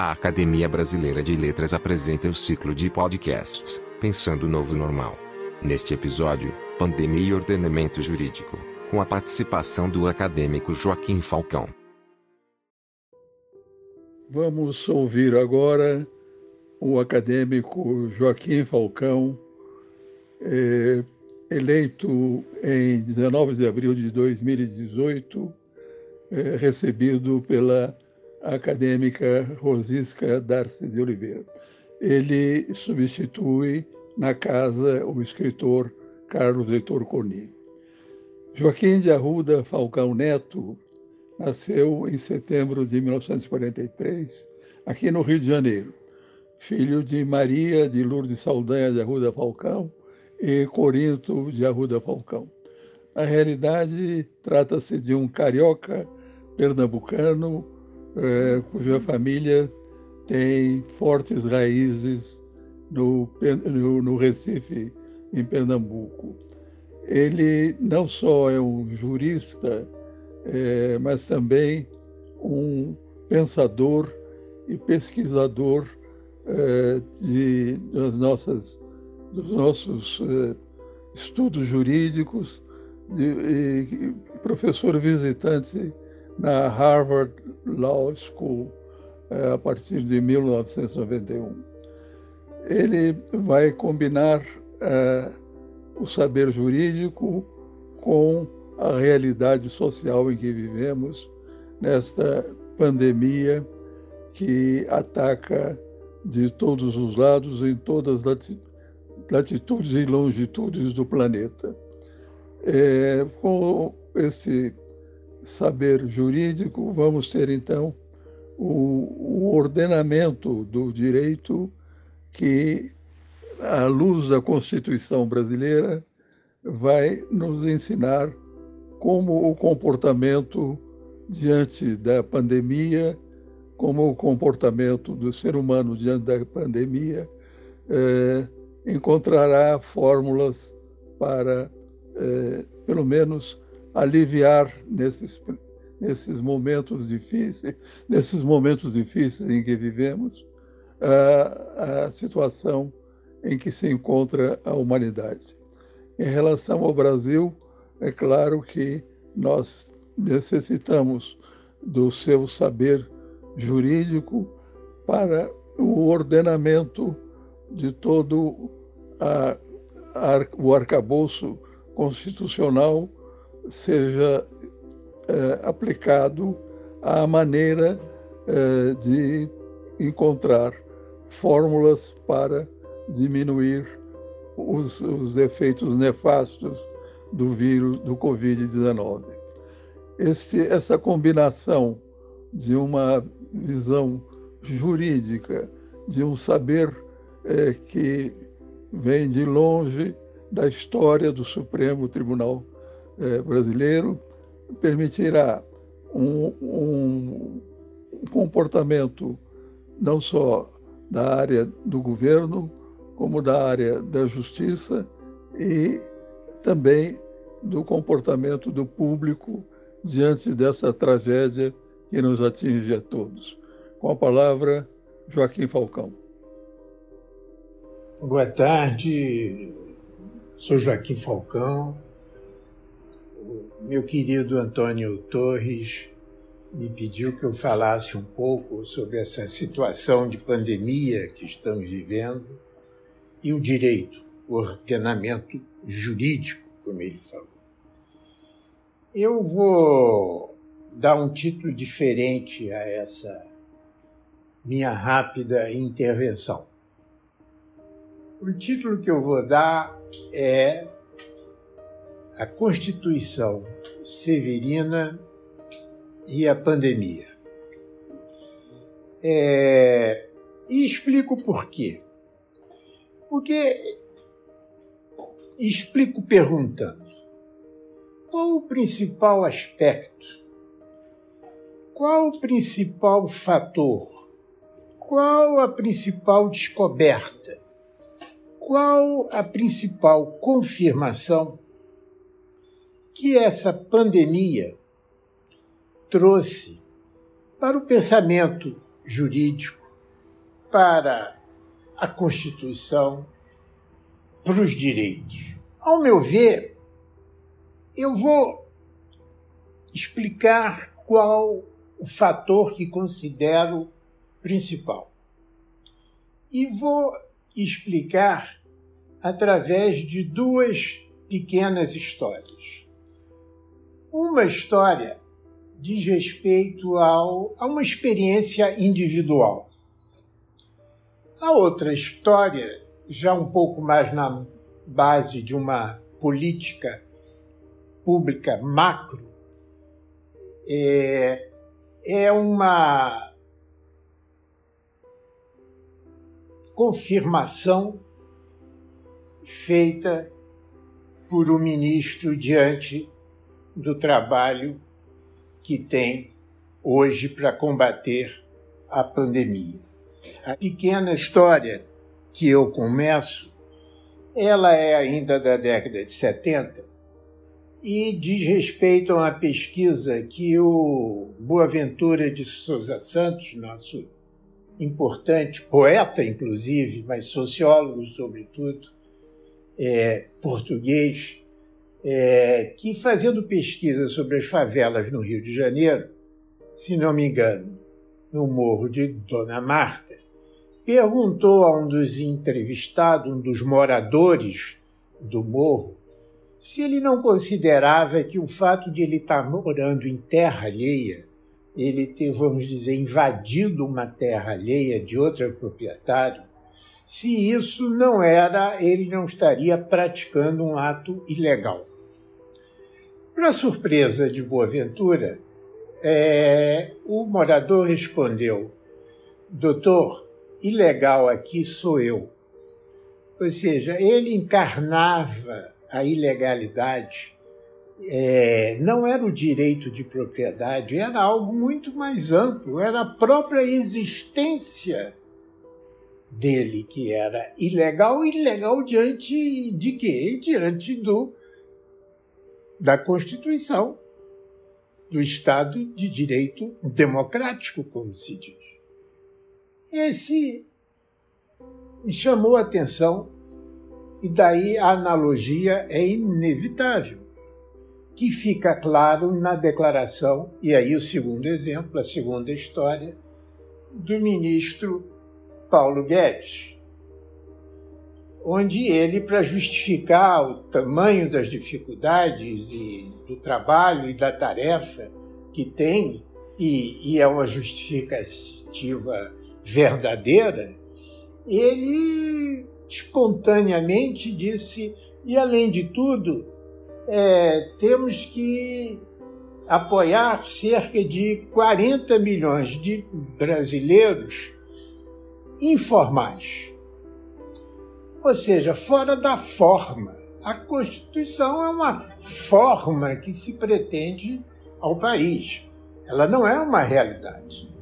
A Academia Brasileira de Letras apresenta o ciclo de podcasts Pensando o Novo Normal. Neste episódio, Pandemia e Ordenamento Jurídico, com a participação do acadêmico Joaquim Falcão. Vamos ouvir agora o acadêmico Joaquim Falcão, eh, eleito em 19 de abril de 2018, eh, recebido pela acadêmica Rosisca Darcy de Oliveira. Ele substitui na casa o escritor Carlos Heitor Coni. Joaquim de Arruda Falcão Neto nasceu em setembro de 1943, aqui no Rio de Janeiro, filho de Maria de Lourdes Saldanha de Arruda Falcão e Corinto de Arruda Falcão. Na realidade, trata-se de um carioca pernambucano é, cuja família tem fortes raízes no, no, no Recife, em Pernambuco. Ele não só é um jurista, é, mas também um pensador e pesquisador é, de, das nossas, dos nossos é, estudos jurídicos, de, professor visitante na Harvard Law School é, a partir de 1991. Ele vai combinar é, o saber jurídico com a realidade social em que vivemos nesta pandemia que ataca de todos os lados, em todas as latitudes e longitudes do planeta. É, com esse saber jurídico, vamos ter então o, o ordenamento do direito que, à luz da Constituição brasileira, vai nos ensinar como o comportamento diante da pandemia, como o comportamento do ser humano diante da pandemia, eh, encontrará fórmulas para, eh, pelo menos, aliviar nesses, nesses momentos difíceis, nesses momentos difíceis em que vivemos, a, a situação em que se encontra a humanidade. Em relação ao Brasil, é claro que nós necessitamos do seu saber jurídico para o ordenamento de todo a, a, o arcabouço constitucional seja é, aplicado à maneira é, de encontrar fórmulas para diminuir os, os efeitos nefastos do vírus do Covid-19. Essa combinação de uma visão jurídica, de um saber é, que vem de longe da história do Supremo Tribunal é, brasileiro permitirá um, um, comportamento não só da área do governo, como da área da justiça e também do comportamento do público diante dessa tragédia que nos atinge a todos. Com a palavra, Joaquim Falcão. Boa tarde, sou Joaquim Falcão, meu querido Antônio Torres me pediu que eu falasse um pouco sobre essa situação de pandemia que estamos vivendo e o direito, o ordenamento jurídico, como ele falou. Eu vou dar um título diferente a essa minha rápida intervenção. O título que eu vou dar é a Constituição Severina e a pandemia. É, e explico por quê. Porque explico perguntando: qual o principal aspecto? Qual o principal fator? Qual a principal descoberta? Qual a principal confirmação que essa pandemia trouxe para o pensamento jurídico, para a Constituição, para os direitos. Ao meu ver, eu vou explicar qual o fator que considero principal. E vou explicar através de duas pequenas histórias. Uma história diz respeito ao, a uma experiência individual. A outra história, já um pouco mais na base de uma política pública macro, é, é uma confirmação feita por um ministro diante do trabalho que tem hoje para combater a pandemia. A pequena história que eu começo, ela é ainda da década de 70 e diz respeito a uma pesquisa que o Boaventura de Souza Santos, nosso importante poeta, inclusive, mas sociólogo, sobretudo, é, português, é, que fazendo pesquisa sobre as favelas no Rio de Janeiro, se não me engano, no Morro de Dona Marta, perguntou a um dos entrevistados, um dos moradores do morro, se ele não considerava que o fato de ele estar morando em terra alheia, ele ter, vamos dizer, invadido uma terra alheia de outro proprietário, se isso não era, ele não estaria praticando um ato ilegal. Para surpresa de Boaventura, é, o morador respondeu: Doutor, ilegal aqui sou eu. Ou seja, ele encarnava a ilegalidade. É, não era o direito de propriedade, era algo muito mais amplo, era a própria existência dele que era ilegal, ilegal diante de quê? Diante do da Constituição, do Estado de Direito Democrático, como se diz. Esse chamou atenção e daí a analogia é inevitável, que fica claro na declaração, e aí o segundo exemplo, a segunda história, do ministro Paulo Guedes, onde ele, para justificar o tamanho das dificuldades e do trabalho e da tarefa que tem, e, e é uma justificativa verdadeira, ele espontaneamente disse: e além de tudo, é, temos que apoiar cerca de 40 milhões de brasileiros informais. Ou seja, fora da forma. A Constituição é uma forma que se pretende ao país. Ela não é uma realidade.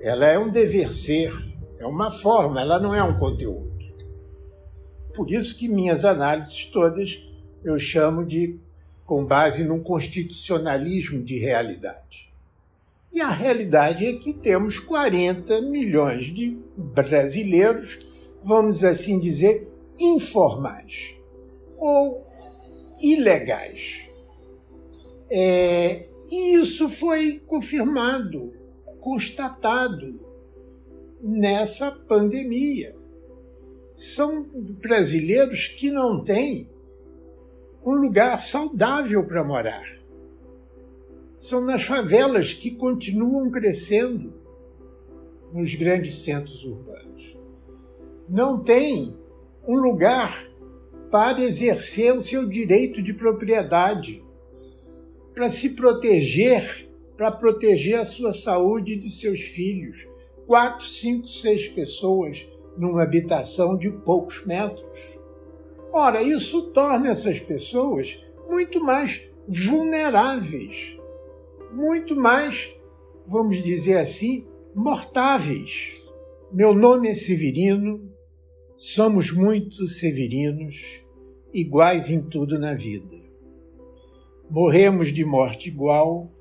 Ela é um dever ser, é uma forma, ela não é um conteúdo. Por isso que minhas análises todas eu chamo de com base num constitucionalismo de realidade. E a realidade é que temos 40 milhões de brasileiros, vamos assim dizer, informais ou ilegais. É, e isso foi confirmado, constatado nessa pandemia. São brasileiros que não têm um lugar saudável para morar são nas favelas que continuam crescendo nos grandes centros urbanos. Não tem um lugar para exercer o seu direito de propriedade, para se proteger, para proteger a sua saúde e de seus filhos. Quatro, cinco, seis pessoas numa habitação de poucos metros. Ora, isso torna essas pessoas muito mais vulneráveis muito mais, vamos dizer assim, mortáveis. Meu nome é Severino, somos muitos severinos, iguais em tudo na vida. Morremos de morte igual,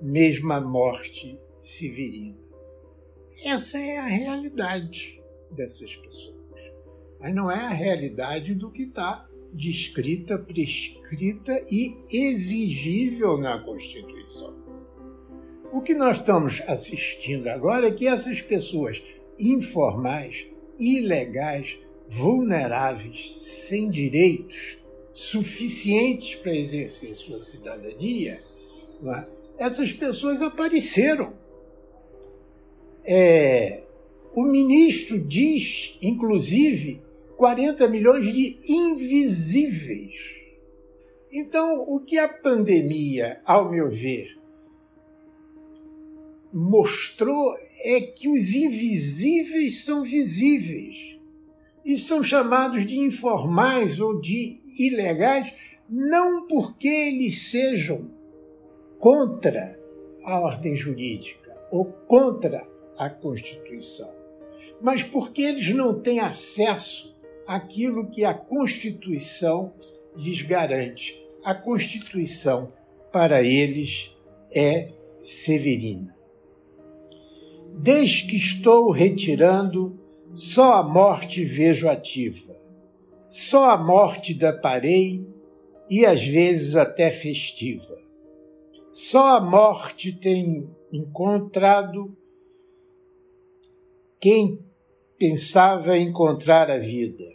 mesma morte severina. essa é a realidade dessas pessoas. Mas não é a realidade do que está descrita, prescrita e exigível na Constituição. O que nós estamos assistindo agora é que essas pessoas informais, ilegais, vulneráveis, sem direitos suficientes para exercer sua cidadania, é? essas pessoas apareceram. É, o ministro diz, inclusive, 40 milhões de invisíveis. Então, o que a pandemia, ao meu ver, mostrou é que os invisíveis são visíveis e são chamados de informais ou de ilegais não porque eles sejam contra a ordem jurídica ou contra a Constituição, mas porque eles não têm acesso àquilo que a Constituição lhes garante. A Constituição, para eles, é severina. Desde que estou retirando, só a morte vejo ativa. Só a morte deparei e às vezes até festiva. Só a morte tem encontrado quem pensava encontrar a vida.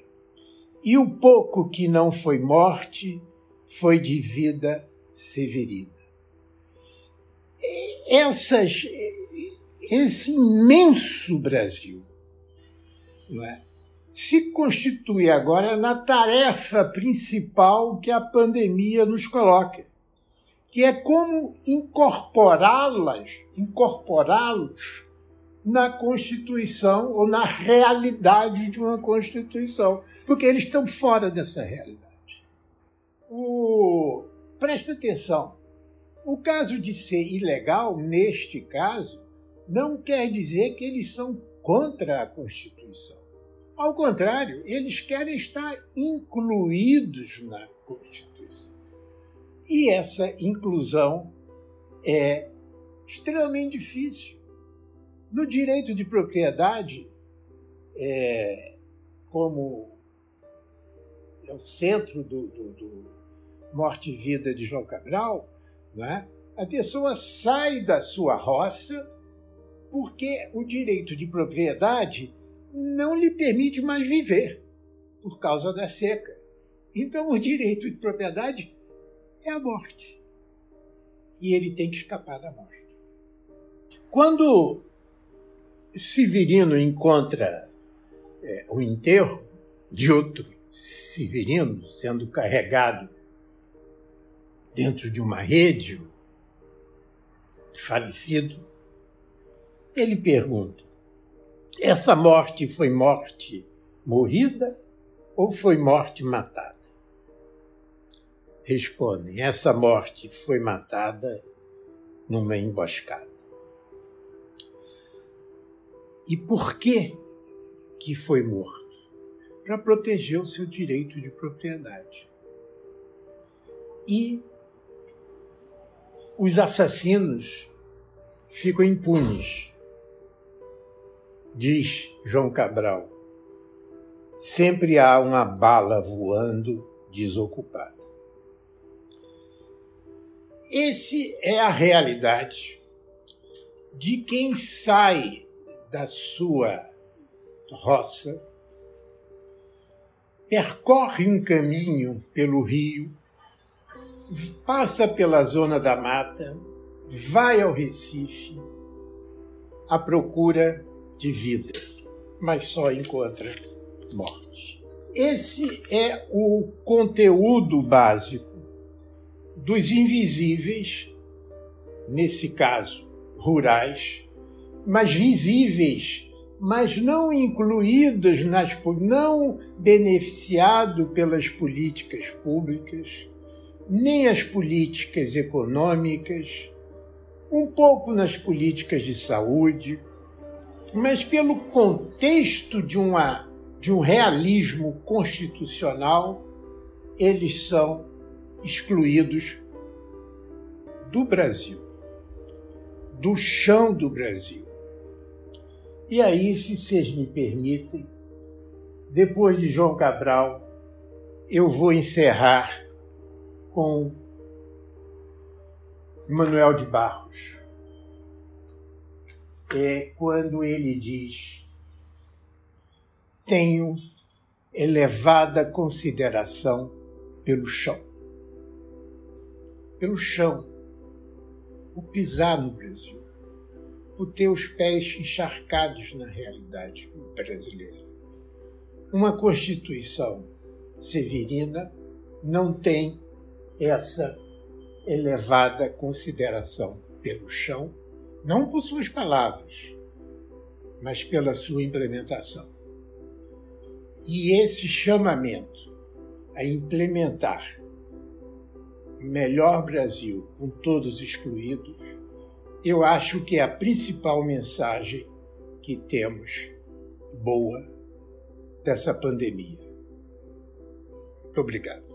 E o pouco que não foi morte foi de vida severina. Essas esse imenso Brasil é? se constitui agora na tarefa principal que a pandemia nos coloca, que é como incorporá-las, incorporá-los na Constituição ou na realidade de uma Constituição, porque eles estão fora dessa realidade. O... Presta atenção. O caso de ser ilegal, neste caso, não quer dizer que eles são contra a Constituição. Ao contrário, eles querem estar incluídos na Constituição. E essa inclusão é extremamente difícil. No direito de propriedade, é, como é o centro do, do, do Morte e Vida de João Cabral, é? a pessoa sai da sua roça porque o direito de propriedade não lhe permite mais viver por causa da seca. Então, o direito de propriedade é a morte. E ele tem que escapar da morte. Quando Severino encontra é, o enterro de outro Severino sendo carregado dentro de uma rede, falecido, ele pergunta: essa morte foi morte morrida ou foi morte matada? Respondem: essa morte foi matada numa emboscada. E por que que foi morto? Para proteger o seu direito de propriedade. E os assassinos ficam impunes diz João Cabral, sempre há uma bala voando desocupada. Esse é a realidade de quem sai da sua roça, percorre um caminho pelo rio, passa pela zona da mata, vai ao Recife à procura de vida, mas só encontra morte. Esse é o conteúdo básico dos invisíveis, nesse caso, rurais, mas visíveis, mas não incluídos nas não beneficiado pelas políticas públicas, nem as políticas econômicas, um pouco nas políticas de saúde, mas pelo contexto de, uma, de um realismo constitucional, eles são excluídos do Brasil, do chão do Brasil. E aí, se vocês me permitem, depois de João Cabral, eu vou encerrar com Manuel de Barros. É quando ele diz: Tenho elevada consideração pelo chão. Pelo chão. O pisar no Brasil. O ter os pés encharcados na realidade brasileira. Uma Constituição severina não tem essa elevada consideração pelo chão, não por suas palavras, mas pela sua implementação. E esse chamamento a implementar melhor Brasil com todos excluídos, eu acho que é a principal mensagem que temos boa dessa pandemia. Muito obrigado.